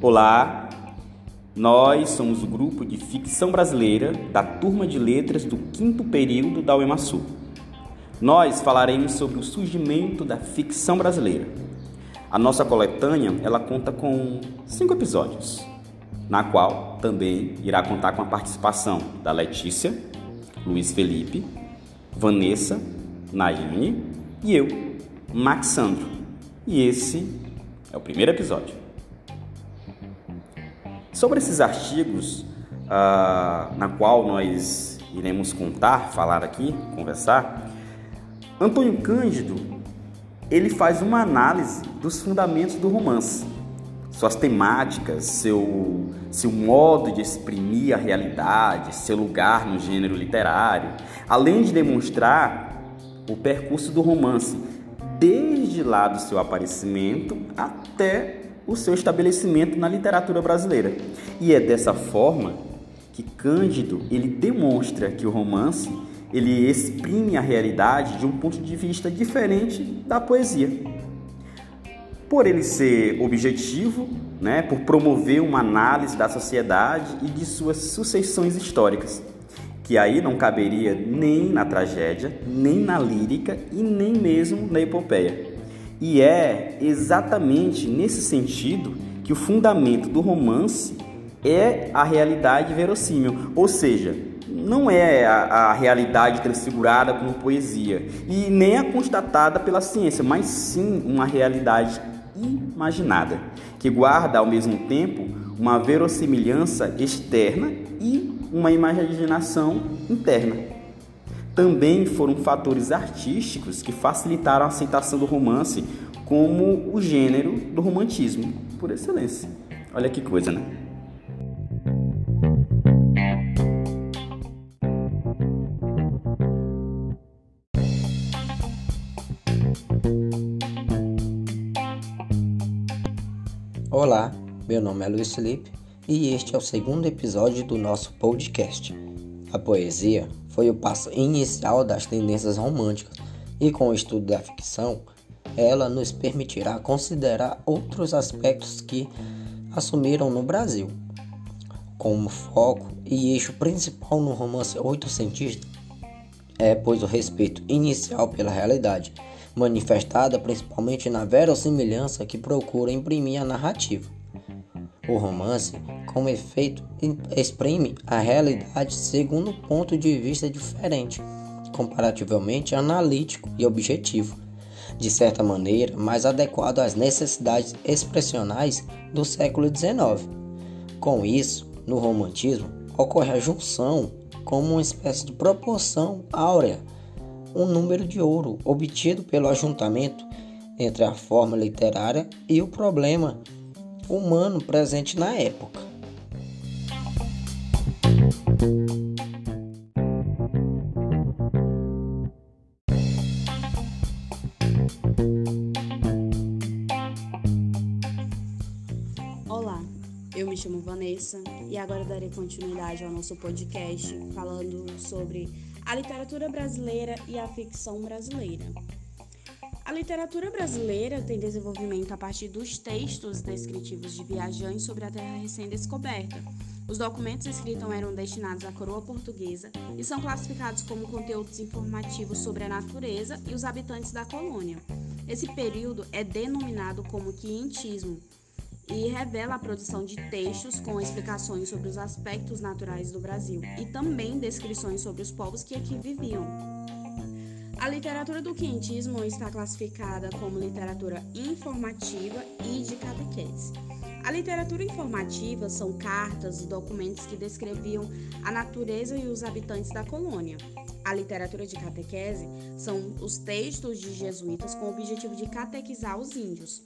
Olá, nós somos o grupo de ficção brasileira da turma de letras do quinto período da UEMASU. Nós falaremos sobre o surgimento da ficção brasileira. A nossa coletânea ela conta com cinco episódios, na qual também irá contar com a participação da Letícia, Luiz Felipe, Vanessa, Naine e eu, Maxandro. E esse é o primeiro episódio. Sobre esses artigos, ah, na qual nós iremos contar, falar aqui, conversar, Antônio Cândido ele faz uma análise dos fundamentos do romance, suas temáticas, seu, seu modo de exprimir a realidade, seu lugar no gênero literário, além de demonstrar o percurso do romance desde lá do seu aparecimento até o seu estabelecimento na literatura brasileira. E é dessa forma que Cândido ele demonstra que o romance ele exprime a realidade de um ponto de vista diferente da poesia. Por ele ser objetivo, né, por promover uma análise da sociedade e de suas sucessões históricas, que aí não caberia nem na tragédia, nem na lírica e nem mesmo na epopeia. E é exatamente nesse sentido que o fundamento do romance é a realidade verossímil, ou seja, não é a, a, realidade transfigurada como poesia e nem a constatada pela ciência, mas sim uma realidade imaginada, que guarda ao mesmo tempo uma verossimilhança externa e uma imaginação interna também foram fatores artísticos que facilitaram a aceitação do romance como o gênero do romantismo, por excelência. Olha que coisa, né? Olá, meu nome é Luiz Felipe e este é o segundo episódio do nosso podcast. A poesia foi o passo inicial das tendências românticas, e com o estudo da ficção, ela nos permitirá considerar outros aspectos que assumiram no Brasil. Como foco e eixo principal no romance oitocentista é, pois, o respeito inicial pela realidade, manifestada principalmente na verossimilhança que procura imprimir a narrativa. O romance, como efeito, exprime a realidade segundo um ponto de vista diferente, comparativamente analítico e objetivo, de certa maneira mais adequado às necessidades expressionais do século XIX. Com isso, no romantismo, ocorre a junção como uma espécie de proporção áurea, um número de ouro obtido pelo ajuntamento entre a forma literária e o problema humano presente na época. Olá, eu me chamo Vanessa e agora darei continuidade ao nosso podcast falando sobre a literatura brasileira e a ficção brasileira. Literatura brasileira tem desenvolvimento a partir dos textos descritivos de viajantes sobre a terra recém-descoberta. Os documentos escritos eram destinados à coroa portuguesa e são classificados como conteúdos informativos sobre a natureza e os habitantes da colônia. Esse período é denominado como quientismo e revela a produção de textos com explicações sobre os aspectos naturais do Brasil e também descrições sobre os povos que aqui viviam. A literatura do quentismo está classificada como literatura informativa e de catequese. A literatura informativa são cartas e documentos que descreviam a natureza e os habitantes da colônia. A literatura de catequese são os textos de jesuítas com o objetivo de catequizar os índios.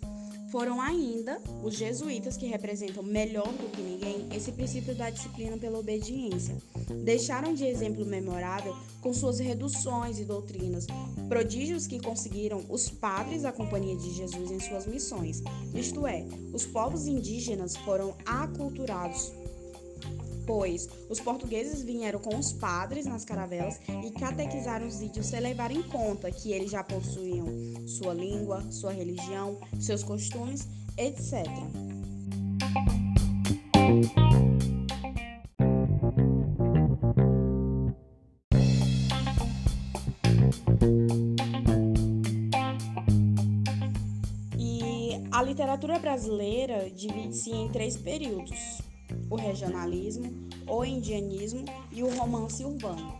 Foram ainda os jesuítas que representam melhor do que ninguém esse princípio da disciplina pela obediência. Deixaram de exemplo memorável com suas reduções e doutrinas, prodígios que conseguiram os padres da Companhia de Jesus em suas missões. Isto é, os povos indígenas foram aculturados pois os portugueses vieram com os padres nas caravelas e catequizaram os índios sem levar em conta que eles já possuíam sua língua, sua religião, seus costumes, etc. E a literatura brasileira divide-se em três períodos: o regionalismo, o indianismo e o romance urbano.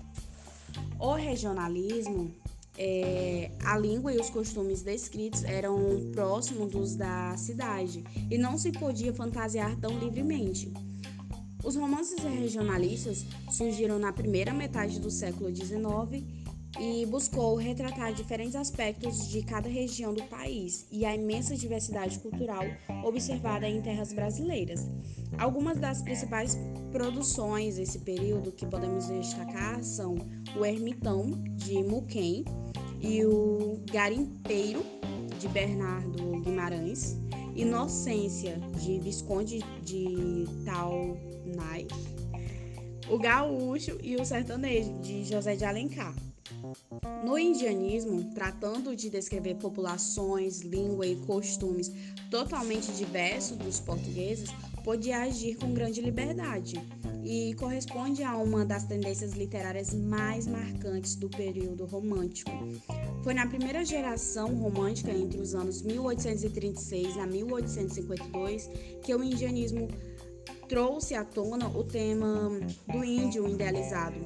O regionalismo, é, a língua e os costumes descritos eram próximos dos da cidade e não se podia fantasiar tão livremente. Os romances regionalistas surgiram na primeira metade do século XIX e buscou retratar diferentes aspectos de cada região do país e a imensa diversidade cultural observada em terras brasileiras. Algumas das principais produções desse período que podemos destacar são o Ermitão, de Muquem, e o Garimpeiro, de Bernardo Guimarães, Inocência, de Visconde de Taunay, o Gaúcho e o Sertanejo, de José de Alencar. No indianismo, tratando de descrever populações, língua e costumes totalmente diversos dos portugueses, podia agir com grande liberdade e corresponde a uma das tendências literárias mais marcantes do período romântico. Foi na primeira geração romântica, entre os anos 1836 a 1852, que o indianismo trouxe à tona o tema do índio idealizado,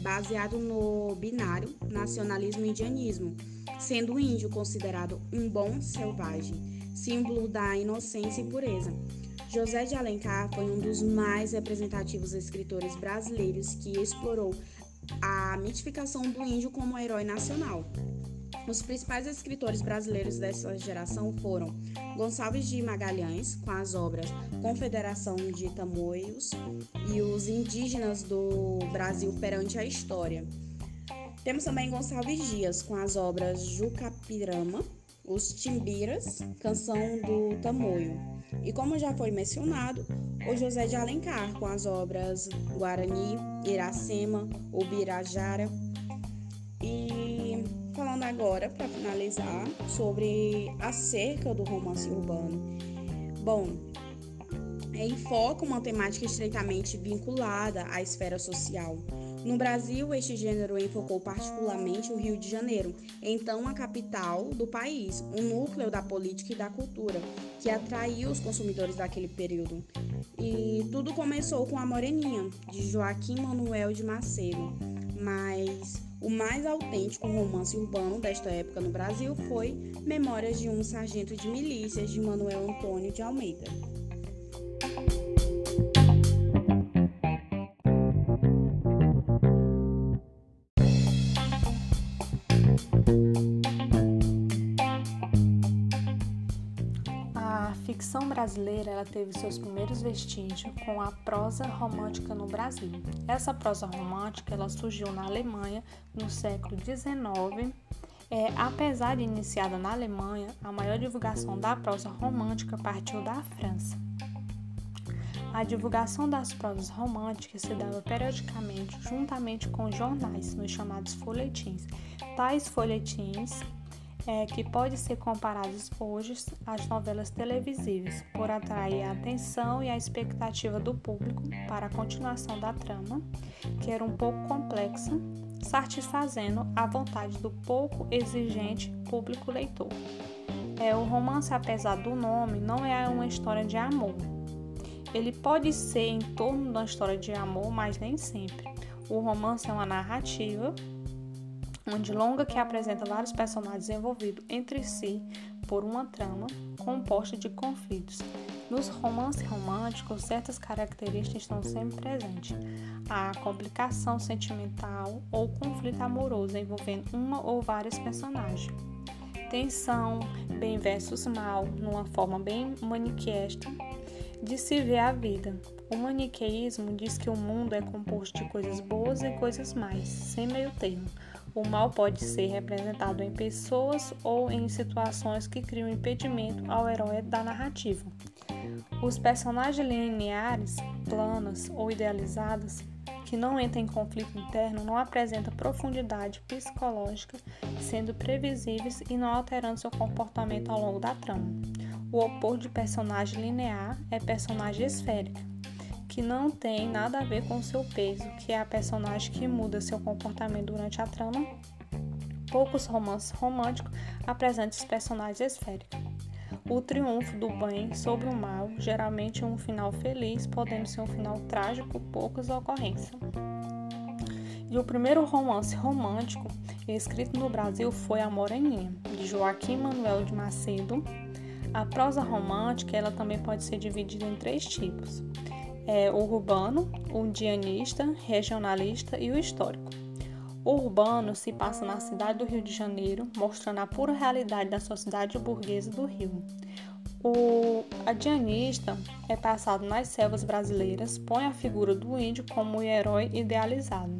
baseado no binário nacionalismo-indianismo, sendo o índio considerado um bom selvagem, símbolo da inocência e pureza. José de Alencar foi um dos mais representativos escritores brasileiros que explorou a mitificação do índio como herói nacional. Os principais escritores brasileiros dessa geração foram Gonçalves de Magalhães, com as obras Confederação de Tamoios e Os Indígenas do Brasil perante a História. Temos também Gonçalves Dias, com as obras Jucapirama, Os Timbiras, Canção do Tamoio. E como já foi mencionado, o José de Alencar, com as obras Guarani, Iracema, Ubirajara e falando agora, para finalizar, sobre acerca do romance urbano. Bom, enfoca uma temática estreitamente vinculada à esfera social. No Brasil, este gênero enfocou particularmente o Rio de Janeiro, então a capital do país, um núcleo da política e da cultura, que atraiu os consumidores daquele período. E tudo começou com A Moreninha, de Joaquim Manuel de Macedo, mas o mais autêntico romance urbano desta época no Brasil foi Memórias de um Sargento de Milícias, de Manuel Antônio de Almeida. Ficção brasileira ela teve seus primeiros vestígios com a prosa romântica no Brasil. Essa prosa romântica ela surgiu na Alemanha no século XIX. É, apesar de iniciada na Alemanha, a maior divulgação da prosa romântica partiu da França. A divulgação das prosas românticas se dava periodicamente juntamente com jornais, nos chamados folhetins. Tais folhetins é, que pode ser comparados hoje às novelas televisivas, por atrair a atenção e a expectativa do público para a continuação da trama, que era um pouco complexa, satisfazendo a vontade do pouco exigente público leitor. É, o romance, apesar do nome, não é uma história de amor. Ele pode ser em torno de uma história de amor, mas nem sempre. O romance é uma narrativa onde longa que apresenta vários personagens envolvidos entre si por uma trama composta de conflitos. Nos romances românticos, certas características estão sempre presentes. A complicação sentimental ou conflito amoroso envolvendo uma ou vários personagens. Tensão, bem versus mal, numa forma bem maniqueísta de se ver a vida. O maniqueísmo diz que o mundo é composto de coisas boas e coisas mais, sem meio termo. O mal pode ser representado em pessoas ou em situações que criam impedimento ao herói da narrativa. Os personagens lineares, planas ou idealizadas, que não entram em conflito interno, não apresentam profundidade psicológica, sendo previsíveis e não alterando seu comportamento ao longo da trama. O oposto de personagem linear é personagem esférica, que não tem nada a ver com seu peso, que é a personagem que muda seu comportamento durante a trama. Poucos romances românticos apresentam os personagens esféricos. O triunfo do bem sobre o mal, geralmente um final feliz, podendo ser um final trágico, poucas ocorrências. E o primeiro romance romântico escrito no Brasil foi A Moreninha, de Joaquim Manuel de Macedo, a prosa romântica ela também pode ser dividida em três tipos: é, o urbano, o indianista, regionalista e o histórico. O urbano se passa na cidade do Rio de Janeiro, mostrando a pura realidade da sociedade burguesa do Rio. O adianista é passado nas selvas brasileiras, põe a figura do índio como o herói idealizado.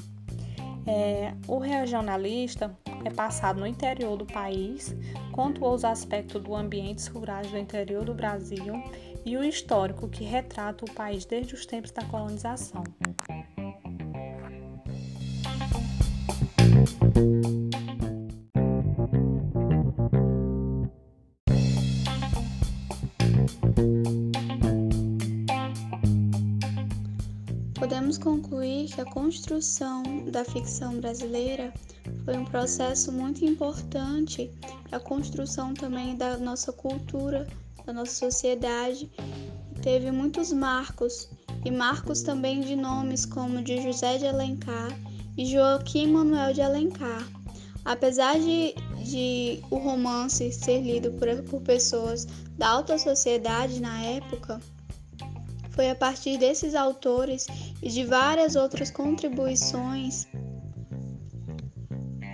É, o regionalista é passado no interior do país, conta os aspectos do ambientes rurais do interior do Brasil e o histórico que retrata o país desde os tempos da colonização. Podemos concluir que a construção da ficção brasileira foi um processo muito importante para a construção também da nossa cultura, da nossa sociedade. Teve muitos marcos, e marcos também de nomes como de José de Alencar e Joaquim Manuel de Alencar. Apesar de, de o romance ser lido por, por pessoas da alta sociedade na época, foi a partir desses autores e de várias outras contribuições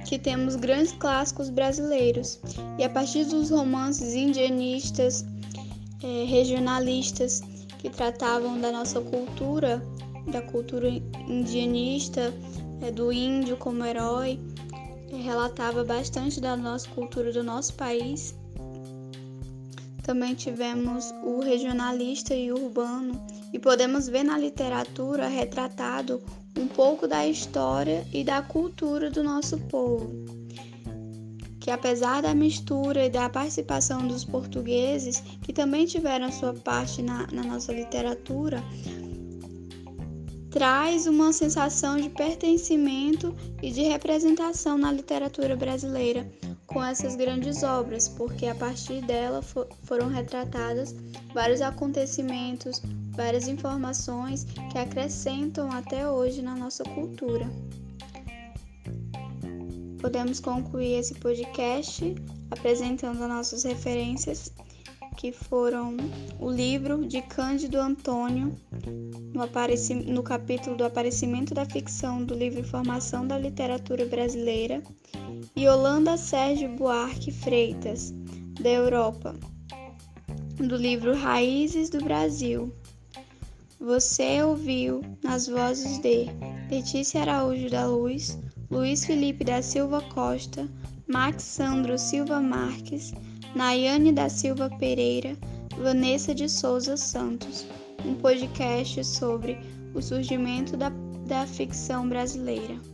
que temos grandes clássicos brasileiros. E a partir dos romances indianistas, é, regionalistas, que tratavam da nossa cultura, da cultura indianista, é, do índio como herói, é, relatava bastante da nossa cultura do nosso país. Também tivemos o regionalista e o urbano, e podemos ver na literatura retratado um pouco da história e da cultura do nosso povo. Que apesar da mistura e da participação dos portugueses, que também tiveram sua parte na, na nossa literatura, traz uma sensação de pertencimento e de representação na literatura brasileira com essas grandes obras, porque a partir dela for, foram retratadas vários acontecimentos, várias informações que acrescentam até hoje na nossa cultura. Podemos concluir esse podcast apresentando nossas referências, que foram o livro de Cândido Antônio, no, no capítulo do aparecimento da ficção do livro Formação da Literatura Brasileira, e Holanda Sérgio Buarque Freitas, da Europa, do livro Raízes do Brasil. Você ouviu nas vozes de Letícia Araújo da Luz, Luiz Felipe da Silva Costa, Max Sandro Silva Marques, Nayane da Silva Pereira, Vanessa de Souza Santos, um podcast sobre o surgimento da, da ficção brasileira.